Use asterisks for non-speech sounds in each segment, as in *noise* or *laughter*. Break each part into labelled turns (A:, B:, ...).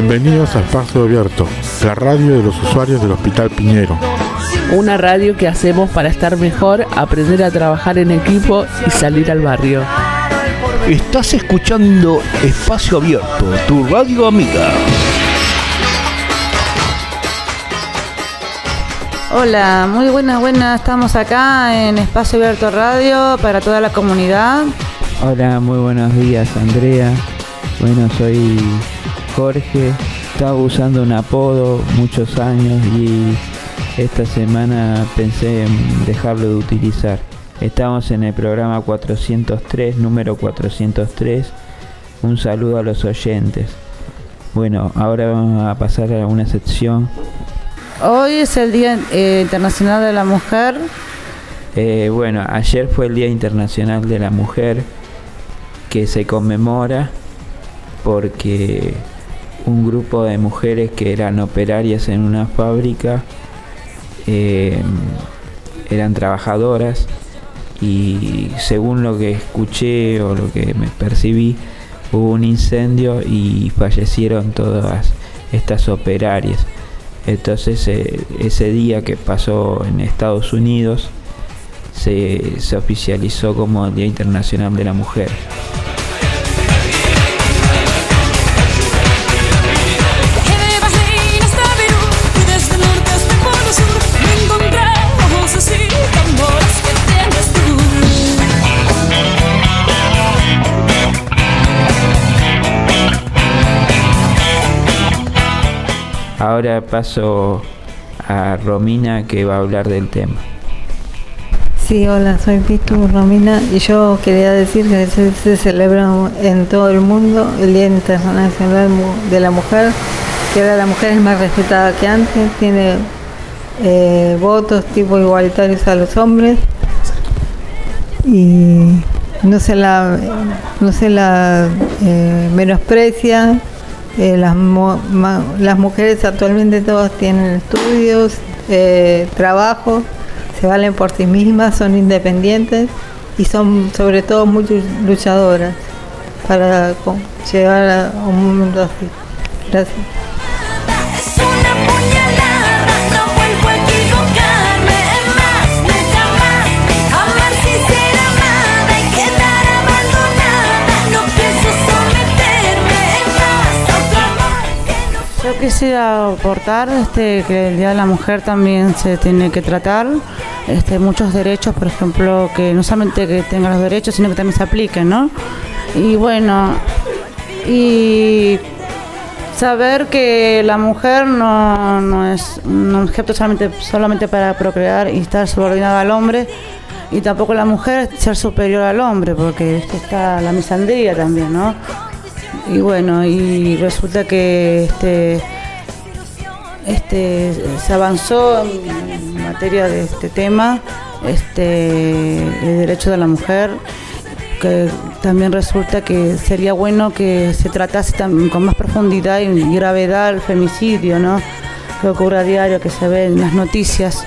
A: Bienvenidos a Espacio Abierto, la radio de los usuarios del Hospital Piñero.
B: Una radio que hacemos para estar mejor, aprender a trabajar en equipo y salir al barrio.
C: Estás escuchando Espacio Abierto, tu radio amiga.
D: Hola, muy buenas, buenas. Estamos acá en Espacio Abierto Radio para toda la comunidad.
E: Hola, muy buenos días, Andrea. Bueno, soy Jorge. Estaba usando un apodo muchos años y esta semana pensé en dejarlo de utilizar. Estamos en el programa 403, número 403. Un saludo a los oyentes. Bueno, ahora vamos a pasar a una sección
D: Hoy es el Día eh, Internacional de la Mujer.
E: Eh, bueno, ayer fue el Día Internacional de la Mujer que se conmemora porque un grupo de mujeres que eran operarias en una fábrica eh, eran trabajadoras y según lo que escuché o lo que me percibí hubo un incendio y fallecieron todas estas operarias. Entonces eh, ese día que pasó en Estados Unidos se, se oficializó como Día Internacional de la Mujer. Ahora paso a Romina que va a hablar del tema.
F: Sí, hola, soy Pitu Romina y yo quería decir que se, celebra en todo el mundo el Día Internacional de la Mujer, que ahora la mujer es más respetada que antes, tiene eh, votos tipo igualitarios a los hombres y no se la, no se la eh, menosprecia eh, las, las mujeres actualmente todas tienen estudios, eh, trabajo, se valen por sí mismas, son independientes y son sobre todo muy luchadoras para llegar a un mundo así. Gracias.
D: Yo quisiera aportar este, que el Día de la Mujer también se tiene que tratar. Este, muchos derechos, por ejemplo, que no solamente que tengan los derechos, sino que también se apliquen, ¿no? Y bueno, y saber que la mujer no, es un objeto solamente, solamente para procrear y estar subordinada al hombre, y tampoco la mujer ser superior al hombre, porque está la misandría también, ¿no? Y bueno, y resulta que este, este se avanzó en materia de este tema, este, el derecho de la mujer, que también resulta que sería bueno que se tratase con más profundidad y gravedad el femicidio, ¿no? Que ocurre a diario, que se ve en las noticias.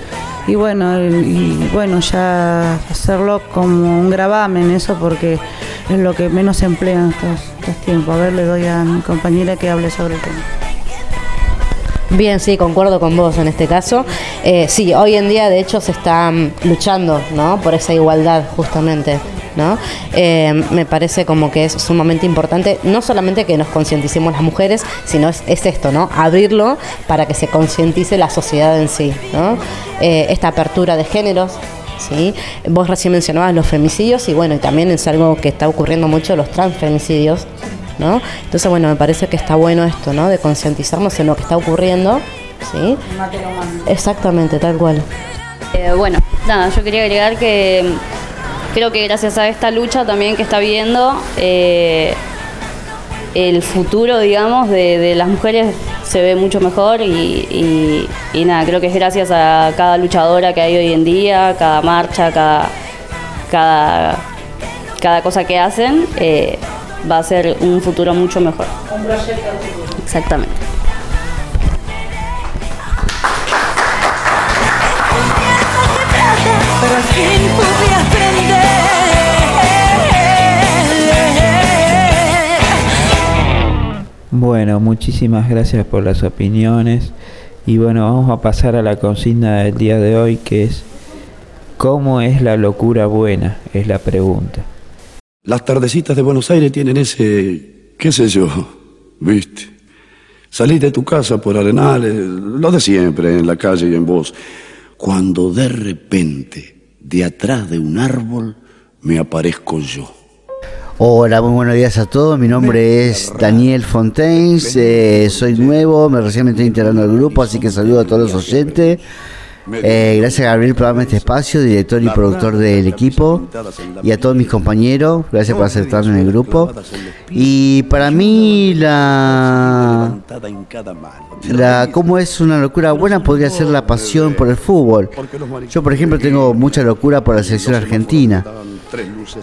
D: Y bueno, y bueno, ya hacerlo como un gravamen eso porque es lo que menos se emplea en estos, tiempos. A ver, le doy a mi compañera que hable sobre el tema.
G: Bien, sí, concuerdo con vos en este caso. Eh, sí, hoy en día de hecho se está mm, luchando ¿no? por esa igualdad justamente. ¿no? Eh, me parece como que es sumamente importante, no solamente que nos concienticemos las mujeres, sino es, esto, ¿no? Abrirlo para que se concientice la sociedad en sí, ¿no? Eh, esta apertura de géneros, ¿sí? Vos recién mencionabas los femicidios y bueno, y también es algo que está ocurriendo mucho los transfemicidios, ¿no? Entonces, bueno, me parece que está bueno esto, ¿no? De concientizarnos en lo que está ocurriendo, ¿sí? Exactamente, tal cual.
H: Eh, bueno, nada, yo quería agregar que creo que gracias a esta lucha también que está viendo, eh, el futuro, digamos, de, las mujeres se ve mucho mejor y, nada, creo que es gracias a cada luchadora que hay hoy en día, cada marcha, cada, cada, cada cosa que hacen, eh, va a ser un futuro mucho mejor. Un proyecto. Exactamente.
E: Bueno, muchísimas gracias por las opiniones. Y bueno, vamos a pasar a la consigna del día de hoy que es ¿Cómo es la locura buena? Es la pregunta.
I: Las tardecitas de Buenos Aires tienen ese, qué sé yo, viste. Salís de tu casa por Arenales, lo de siempre, en la calle y en vos. Cuando de repente, de atrás de un árbol, me aparezco yo.
J: Hola, muy buenos días a todos. Mi nombre es Daniel Fontaines. eh, soy nuevo, me recién me estoy integrando al grupo, así que saludo a todos los oyentes. Eh, gracias a Gabriel por darme este espacio, director y productor del equipo, y a todos mis compañeros. Gracias por aceptarme en el grupo. Y para mí la la cómo es una locura buena podría ser la pasión por el fútbol. Yo, por ejemplo, tengo mucha locura por la selección argentina.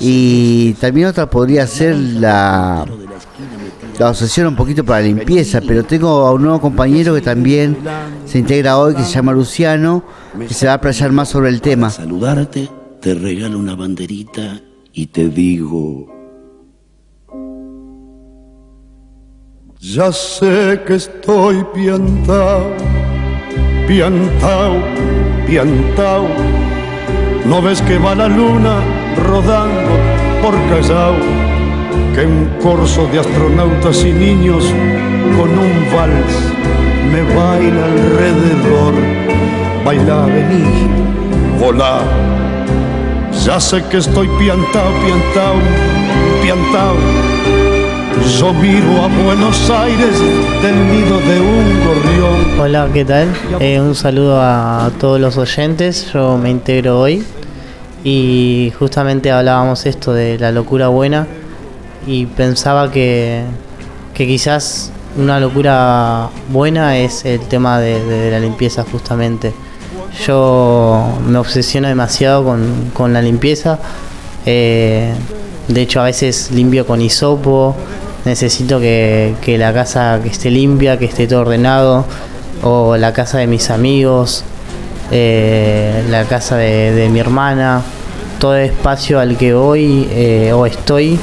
J: Y también otra podría ser la, la obsesión un poquito para la limpieza, pero tengo a un nuevo compañero que también se integra hoy, que se llama Luciano, que se va a playar más sobre el tema.
I: Saludarte, te regalo una banderita y te digo... Ya sé que estoy piantao, piantao, piantao. ¿No ves que va la luna rodando por Callao? Que un corso de astronautas y niños con un vals me baila alrededor. Baila, vení, volá. Ya sé que estoy piantao, piantao, piantao. Yo miro a Buenos Aires del nido de un gorrión.
K: Hola, ¿qué tal? Eh, un saludo a todos los oyentes. Yo me integro hoy y justamente hablábamos esto de la locura buena y pensaba que, que quizás una locura buena es el tema de, la limpieza justamente. Yo me obsesiono demasiado con, con la limpieza. eh, de hecho, a veces limpio con hisopo. Necesito que, que la casa que esté limpia, que esté todo ordenado. O la casa de mis amigos, eh, la casa de, mi hermana. Todo espacio al que voy eh, o estoy,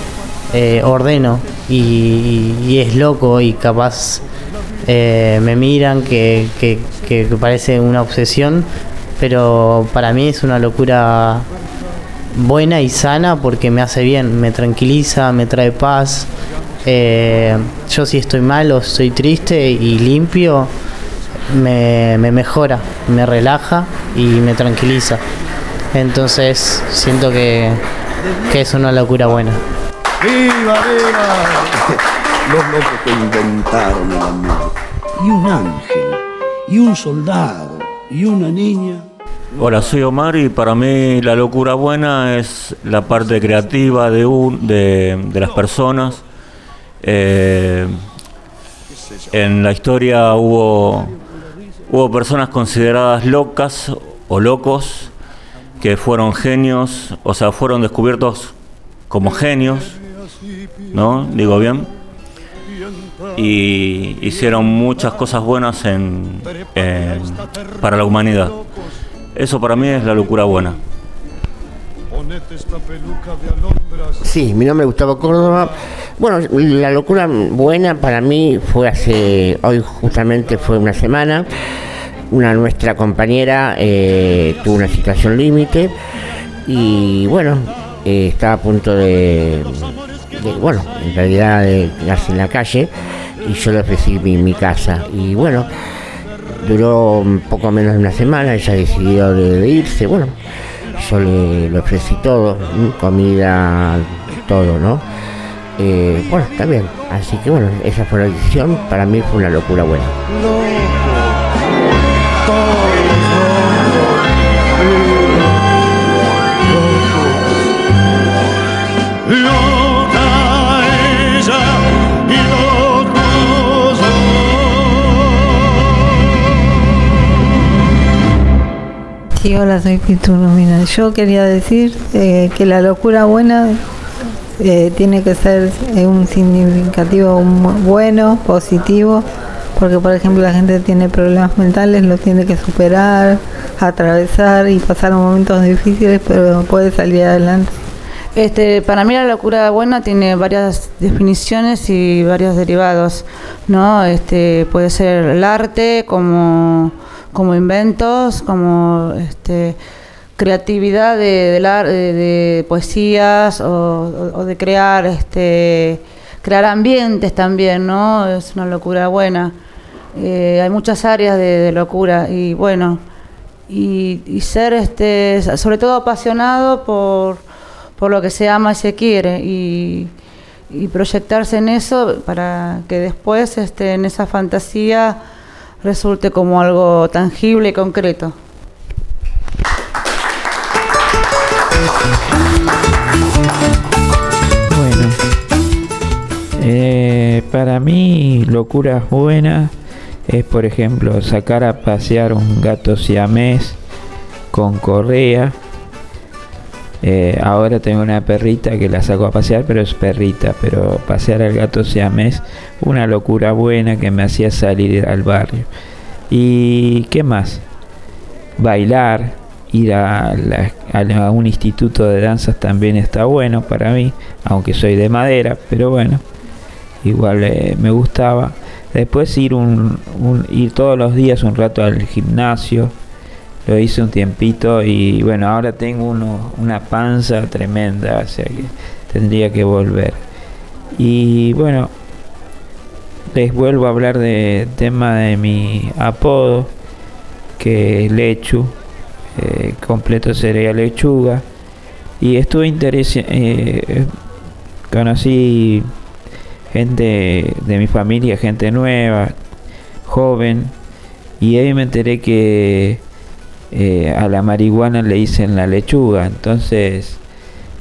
K: eh, ordeno. Y, es loco y capaz eh, me miran que, que, que parece una obsesión, pero para mí es una locura buena y sana porque me hace bien, me tranquiliza, me trae paz. Yo si estoy mal o estoy triste y limpio, me, me mejora, me relaja y me tranquiliza. Entonces siento que, que es una locura buena.
I: ¡Viva, viva! *laughs* Los locos que inventaron el amor. Y un ángel, y un soldado, y una niña.
L: Hola, soy Omar y para mí la locura buena es la parte creativa de, un, de, de las personas. Eh, en la historia hubo, hubo personas consideradas locas o locos que fueron genios, o sea, fueron descubiertos como genios, ¿no? Digo bien. Y hicieron muchas cosas buenas en, en- para la humanidad. Eso para mí es la locura buena.
M: Sí, mi nombre es Gustavo Córdoba. Bueno, la locura buena para mí fue hace, hoy justamente fue una semana. Una nuestra compañera eh, tuvo una situación límite y bueno, eh, estaba a punto de, bueno, en realidad de quedarse en la calle y yo le ofrecí mi, mi casa y bueno, duró poco menos de una semana, ella decidió de, de irse, bueno, yo le, le ofrecí todo, ¿m? comida, todo, ¿no? Eh, bueno, está bien, así que bueno, esa fue la decisión, para mí fue una locura buena.
F: Sí, hola, soy Pituro. Mira, yo quería decir eh, que la locura buena eh, tiene que ser eh, un significativo bueno, positivo, porque por ejemplo la gente tiene problemas mentales, los tiene que superar, atravesar y pasar momentos difíciles, pero puede salir adelante.
D: Este, para mí la locura buena tiene varias definiciones y varios derivados, ¿no? Este, puede ser el arte como, como inventos, como este, creatividad de, de, de, poesías o, de crear, este, crear ambientes también, ¿no? Es una locura buena. Eh, hay muchas áreas de, de locura y bueno, y, y ser, este, sobre todo apasionado por por lo que se ama y se quiere y, proyectarse en eso para que después este, en esa fantasía resulte como algo tangible y concreto.
E: Bueno, eh, para mí locuras buenas es por ejemplo sacar a pasear un gato siamés con correa eh, ahora tengo una perrita que la saco a pasear, pero es perrita. Pero pasear al gato siamés, una locura buena que me hacía salir al barrio. ¿Y qué más? Bailar, ir a, un instituto de danzas también está bueno para mí, aunque soy de madera, pero bueno, igual eh, me gustaba. Después ir, un, ir todos los días un rato al gimnasio lo hice un tiempito y bueno, ahora tengo uno, una panza tremenda, o sea que tendría que volver. Y bueno, les vuelvo a hablar del tema de mi apodo, que es Lechu, eh, completo sería lechuga. Y estuve interesado, eh, conocí gente de mi familia, gente nueva, joven, y ahí me enteré que eh, a la marihuana le dicen la lechuga. Entonces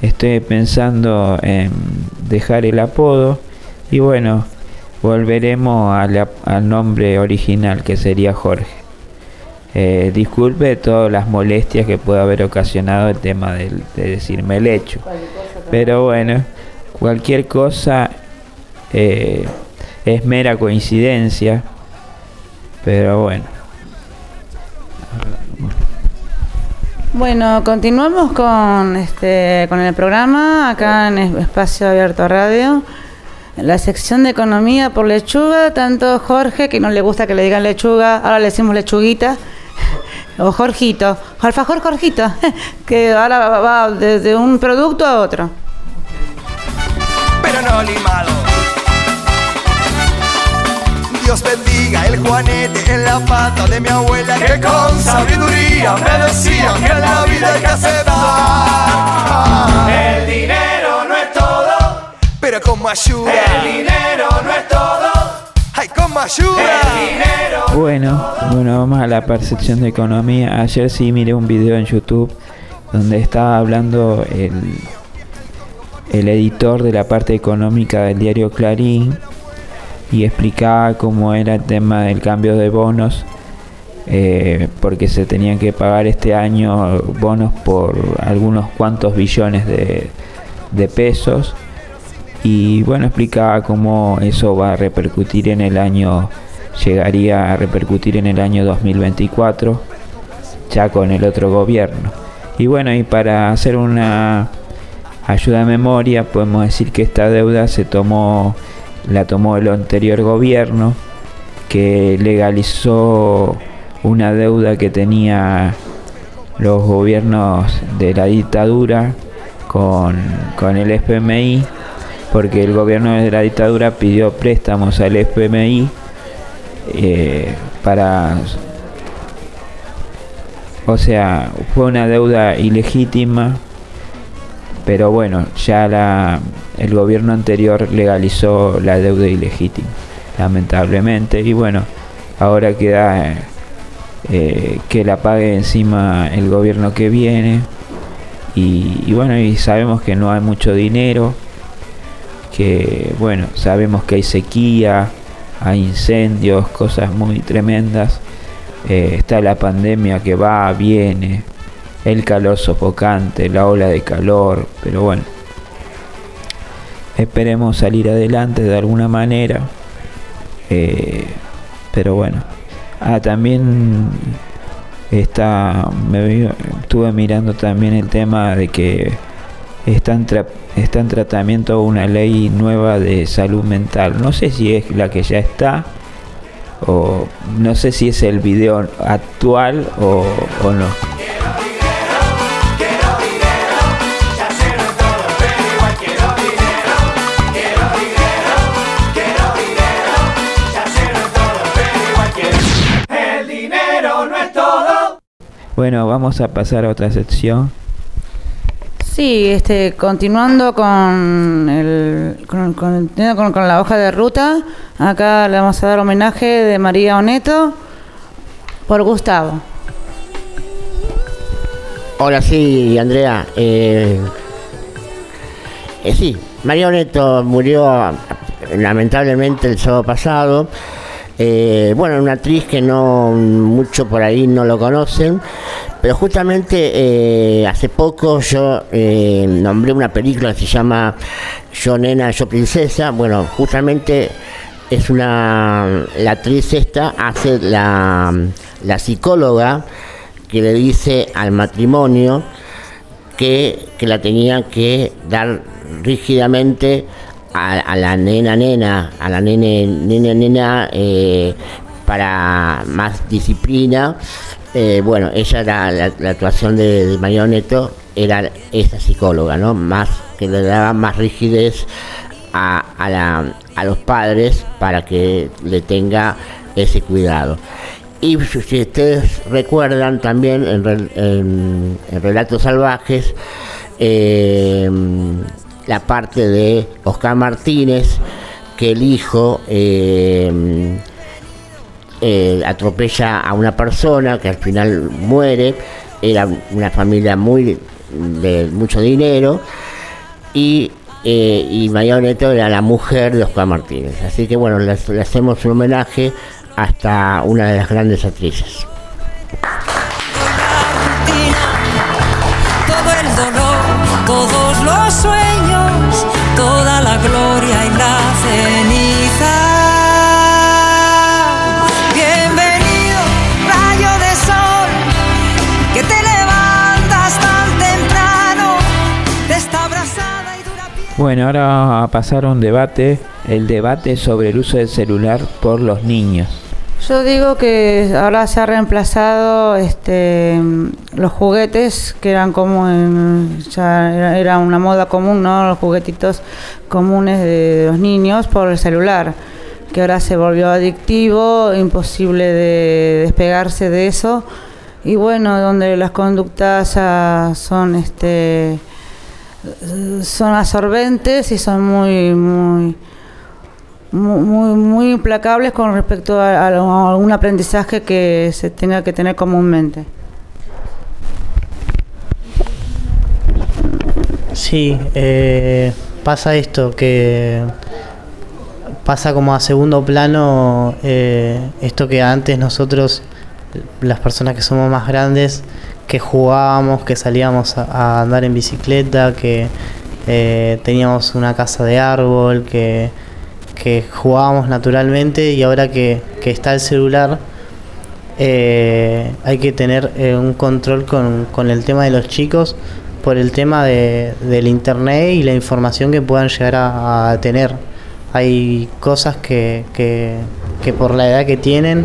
E: estoy pensando en dejar el apodo y bueno, volveremos al nombre original que sería Jorge. Eh, disculpe todas las molestias que puede haber ocasionado el tema de, decirme lecho. Pero bueno, cualquier cosa eh, es mera coincidencia. Pero bueno.
D: Bueno, continuamos con este con el programa acá en Espacio Abierto Radio. La sección de economía por lechuga, tanto Jorge, que no le gusta que le digan lechuga, ahora le decimos lechuguita, *laughs* o Jorgito, alfajor Jorgito, *laughs* que ahora va desde un producto a otro.
N: Pero no limado. Dios bendiga el juanete en la pata de mi abuela que con sabiduría me decía que la vida hay que aceptar. El dinero no es todo, pero como ayuda. El dinero no es todo. Ay, como ayuda. El dinero.
E: Bueno, bueno, vamos a la percepción de economía. Ayer sí miré un video en YouTube donde estaba hablando el, el editor de la parte económica del diario Clarín y explicaba cómo era el tema del cambio de bonos, eh, porque se tenían que pagar este año bonos por algunos cuantos billones de, de pesos. Y bueno, explicaba cómo eso va a repercutir en el año, llegaría a repercutir en el año 2024, ya con el otro gobierno. Y bueno, y para hacer una ayuda de memoria, podemos decir que esta deuda se tomó la tomó el anterior gobierno que legalizó una deuda que tenía los gobiernos de la dictadura con, el FMI porque el gobierno de la dictadura pidió préstamos al FMI eh, para o sea fue una deuda ilegítima pero bueno ya la el gobierno anterior legalizó la deuda ilegítima, lamentablemente. Y bueno, ahora queda eh, que la pague encima el gobierno que viene. Y, bueno, y sabemos que no hay mucho dinero, que bueno, sabemos que hay sequía, hay incendios, cosas muy tremendas. Eh, está la pandemia que va, viene, el calor sofocante, la ola de calor, pero bueno, esperemos salir adelante de alguna manera. Eh, pero bueno. Ah, también está, me estuve mirando también el tema de que está en, tratamiento una ley nueva de salud mental. No sé si es la que ya está o no sé si es el video actual o no. Bueno, vamos a pasar a otra sección.
D: Sí, este, continuando con, el, con, con- con- con la hoja de ruta, acá le vamos a dar homenaje de María Oneto por Gustavo.
M: Hola, sí, Andrea. Eh, eh, sí, María Oneto murió lamentablemente el sábado pasado. Eh, bueno, una actriz que no mucho por ahí no lo conocen, pero justamente eh, hace poco yo eh, nombré una película que se llama Yo Nena, Yo Princesa. Bueno, justamente es una. La actriz esta hace la, la psicóloga que le dice al matrimonio que, que la tenían que dar rígidamente a, a la nena nena, a la nene nena nena eh, para más disciplina. Eh, bueno, ella era la, la actuación de, de era esa psicóloga, ¿no? Más que le daba más rigidez a, a, la- a los padres para que le tenga ese cuidado. Y si ustedes recuerdan también en- en Relatos Salvajes, eh, la parte de Oscar Martínez, que el hijo eh, eh, atropella a una persona que al final muere, era una familia muy de mucho dinero, y, eh, y María Neto era la mujer de Oscar Martínez. Así que bueno, le, hacemos un homenaje hasta una de las grandes actrices.
E: Bueno, ahora vamos a pasar a un debate, el debate sobre el uso del celular por los niños.
D: Yo digo que ahora se ha reemplazado este, los juguetes que eran como ya era, era una moda común, ¿no? Los juguetitos comunes de los niños por el celular, que ahora se volvió adictivo, imposible de despegarse de eso. Y bueno, donde las conductas ah, son este son absorbentes y son muy muy mu- muy, implacables con respecto a algún aprendizaje que se tenga que tener comúnmente.
K: Sí, eh, pasa esto, que pasa como a segundo plano eh, esto que antes nosotros, las personas que somos más grandes, que jugábamos, que salíamos a, andar en bicicleta, que eh, teníamos una casa de árbol, que, que jugábamos naturalmente y ahora que, que está el celular, eh, hay que tener eh, un control con, con el tema de los chicos por el tema de, del internet y la información que puedan llegar a, tener. Hay cosas que, que, que por la edad que tienen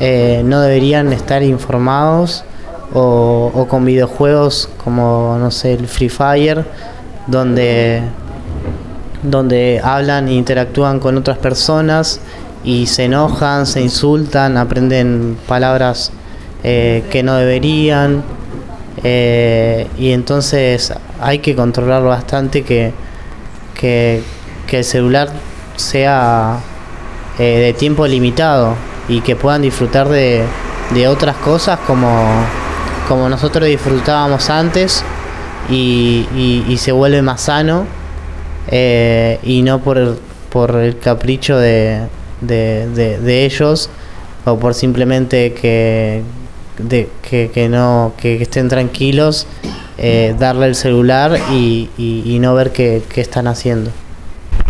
K: eh, no deberían estar informados o, con videojuegos como, no sé, el Free Fire, donde donde hablan e interactúan con otras personas y se enojan, se insultan, aprenden palabras eh, que no deberían. eh, y entonces hay que controlar bastante que, que, que el celular sea eh, de tiempo limitado y que puedan disfrutar de, de otras cosas como, como nosotros disfrutábamos antes y, y- se vuelve más sano eh, y no por el, por el capricho de, de, de- de ellos o por simplemente que, de, que, que no que, estén tranquilos eh, darle el celular y, y- y no ver qué, qué están haciendo.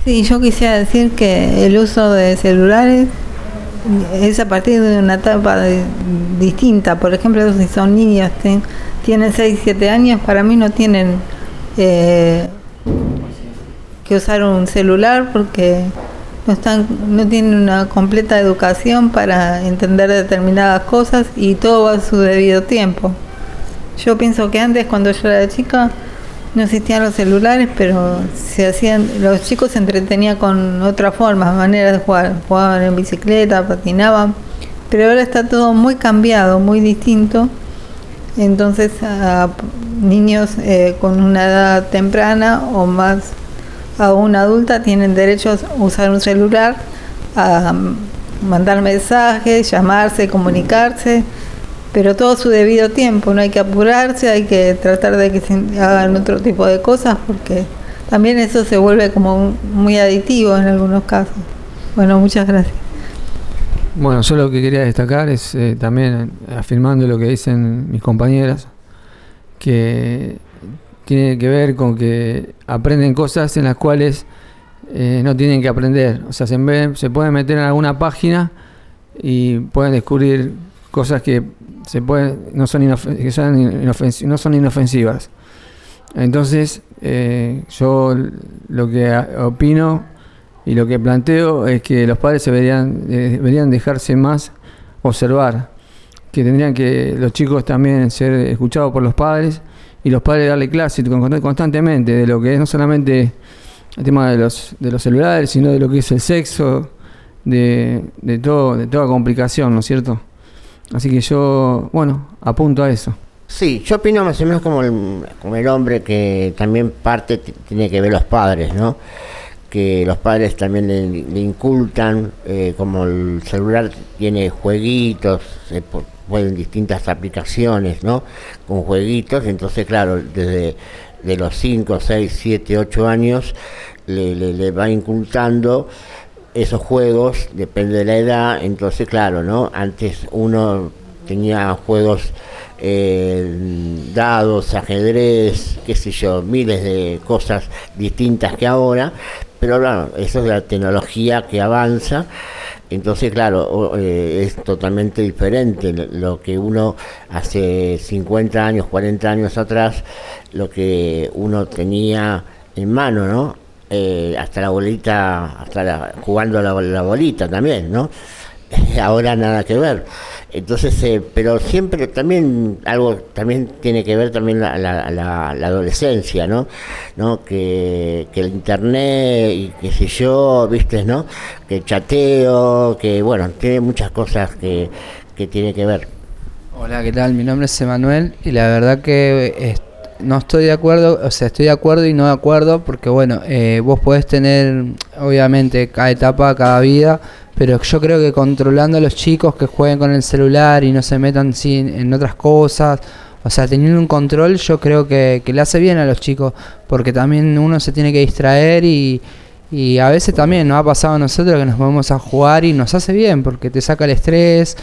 F: Sí, yo quisiera decir que el uso de celulares es a partir de una etapa distinta. Por ejemplo, si son niños, tienen 6, 7 años, para mí no tienen eh, que usar un celular porque no están no tienen una completa educación para entender determinadas cosas y todo va a su debido tiempo. Yo pienso que antes cuando yo era chica no existían los celulares, pero se hacían los chicos se entretenían con otras formas, maneras de jugar, jugaban en bicicleta, patinaban, pero ahora está todo muy cambiado, muy distinto. Entonces niños eh, con una edad temprana o más aún adulta tienen derecho a usar un celular, a mandar mensajes, llamarse, comunicarse, pero todo su debido tiempo, no hay que apurarse, hay que tratar de que se hagan otro tipo de cosas porque también eso se vuelve como muy aditivo en algunos casos. Bueno, muchas gracias.
O: Bueno, yo lo que quería destacar es eh, también afirmando lo que dicen mis compañeras, que tiene que ver con que aprenden cosas en las cuales eh, no tienen que aprender. O sea, se, se pueden meter en alguna página y pueden descubrir cosas que se pueden no son, que son inofens- no son inofensivas. Entonces, eh, yo lo que opino y lo que planteo es que los padres se deberían, deberían dejarse más observar, que tendrían que los chicos también ser escuchados por los padres y los padres darle clase con- constantemente de lo que es no solamente el tema de los, de los celulares, sino de lo que es el sexo, de, de, todo, de toda complicación, ¿no es cierto? Así que yo, bueno, apunto a eso.
M: Sí, yo opino más o menos como el, hombre que también parte tiene que ver los padres, ¿no? Que los padres también le, le incultan, eh, como el celular tiene jueguitos, se pu- pueden distintas aplicaciones, ¿no? Con jueguitos, entonces claro, desde de los 5, 6, 7, 8 años le, le, le va incultando esos juegos, depende de la edad, entonces claro, ¿no? Antes uno tenía juegos eh, dados, ajedrez, qué sé yo, miles de cosas distintas que ahora, pero claro, eso es la tecnología que avanza, entonces claro, eh, es totalmente diferente lo que uno hace 50 años, 40 años atrás, lo que uno tenía en mano, ¿no? Eh, hasta la bolita, hasta la- jugando la, la bolita también, ¿no? *laughs* Ahora nada que ver. Entonces, eh, pero siempre también algo también tiene que ver también la, la, la- adolescencia, ¿no? ¿no? Que, que el internet y qué sé yo, viste, ¿no? Que el chateo, que bueno, tiene muchas cosas que, que tiene que ver.
P: Hola, ¿qué tal? Mi nombre es Emanuel y la verdad que no estoy de acuerdo, o sea, estoy de acuerdo y no de acuerdo porque bueno, eh, vos podés tener obviamente cada etapa, cada vida, pero yo creo que controlando a los chicos que jueguen con el celular y no se metan sin, en otras cosas, o sea, teniendo un control yo creo que, que le hace bien a los chicos porque también uno se tiene que distraer y... Y a veces también nos ha pasado a nosotros que nos vamos a jugar y nos hace bien porque te saca el estrés,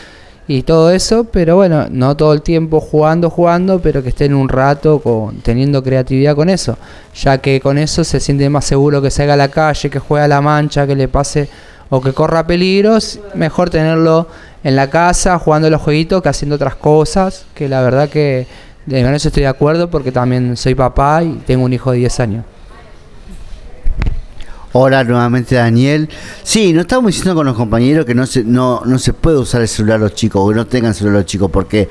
P: y todo eso, pero bueno, no todo el tiempo jugando, jugando, pero que estén un rato con, teniendo creatividad con eso, ya que con eso se siente más seguro que salga a la calle, que juegue a la mancha, que le pase o que corra peligros, mejor tenerlo en la casa jugando los jueguitos que haciendo otras cosas, que la verdad que de eso estoy de acuerdo porque también soy papá y tengo un hijo de 10 años.
J: Hola nuevamente Daniel. Sí, no estamos diciendo con los compañeros que no se, no, no se puede usar el celular los chicos, o que no tengan celular los chicos, porque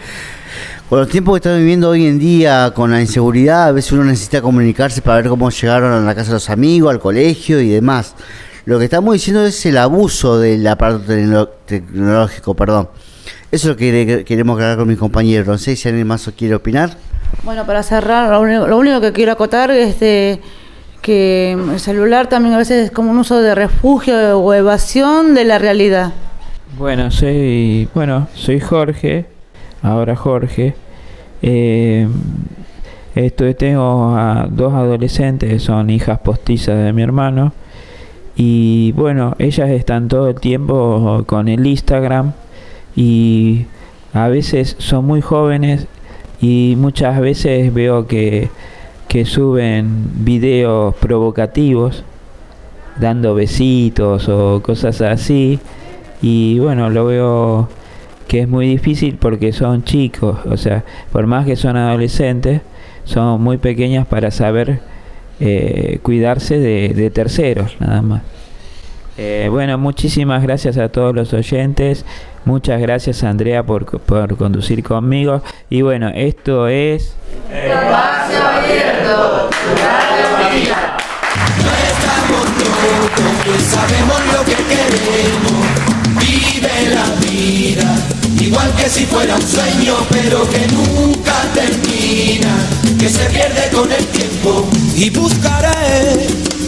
J: con los tiempos que estamos viviendo hoy en día, con la inseguridad, a veces uno necesita comunicarse para ver cómo llegaron a la casa de los amigos, al colegio y demás. Lo que estamos diciendo es el abuso del aparato tecno- tecnológico, perdón. Eso es lo que quere- queremos aclarar con mis compañeros. No sé si alguien más quiere opinar.
D: Bueno, para cerrar, lo único, lo único que quiero acotar es de que el celular también a veces es como un uso de refugio o evasión de la realidad.
E: Bueno, soy, bueno, soy Jorge, ahora Jorge. Eh, esto, tengo a dos adolescentes que son hijas postizas de mi hermano. Y bueno, ellas están todo el tiempo con el Instagram y a veces son muy jóvenes y muchas veces veo que, que suben videos provocativos dando besitos o cosas así y bueno lo veo que es muy difícil porque son chicos, o sea, por más que son adolescentes, son muy pequeñas para saber eh, cuidarse de, de terceros, nada más. Eh, bueno, muchísimas gracias a todos los oyentes. Muchas gracias Andrea por, por conducir conmigo. Y bueno, esto es...
N: Espacio abierto, locos, sabemos lo que queremos. Vive la vida, igual que si fuera un sueño, pero que nunca termina, que se pierde con el tiempo. Y buscaré,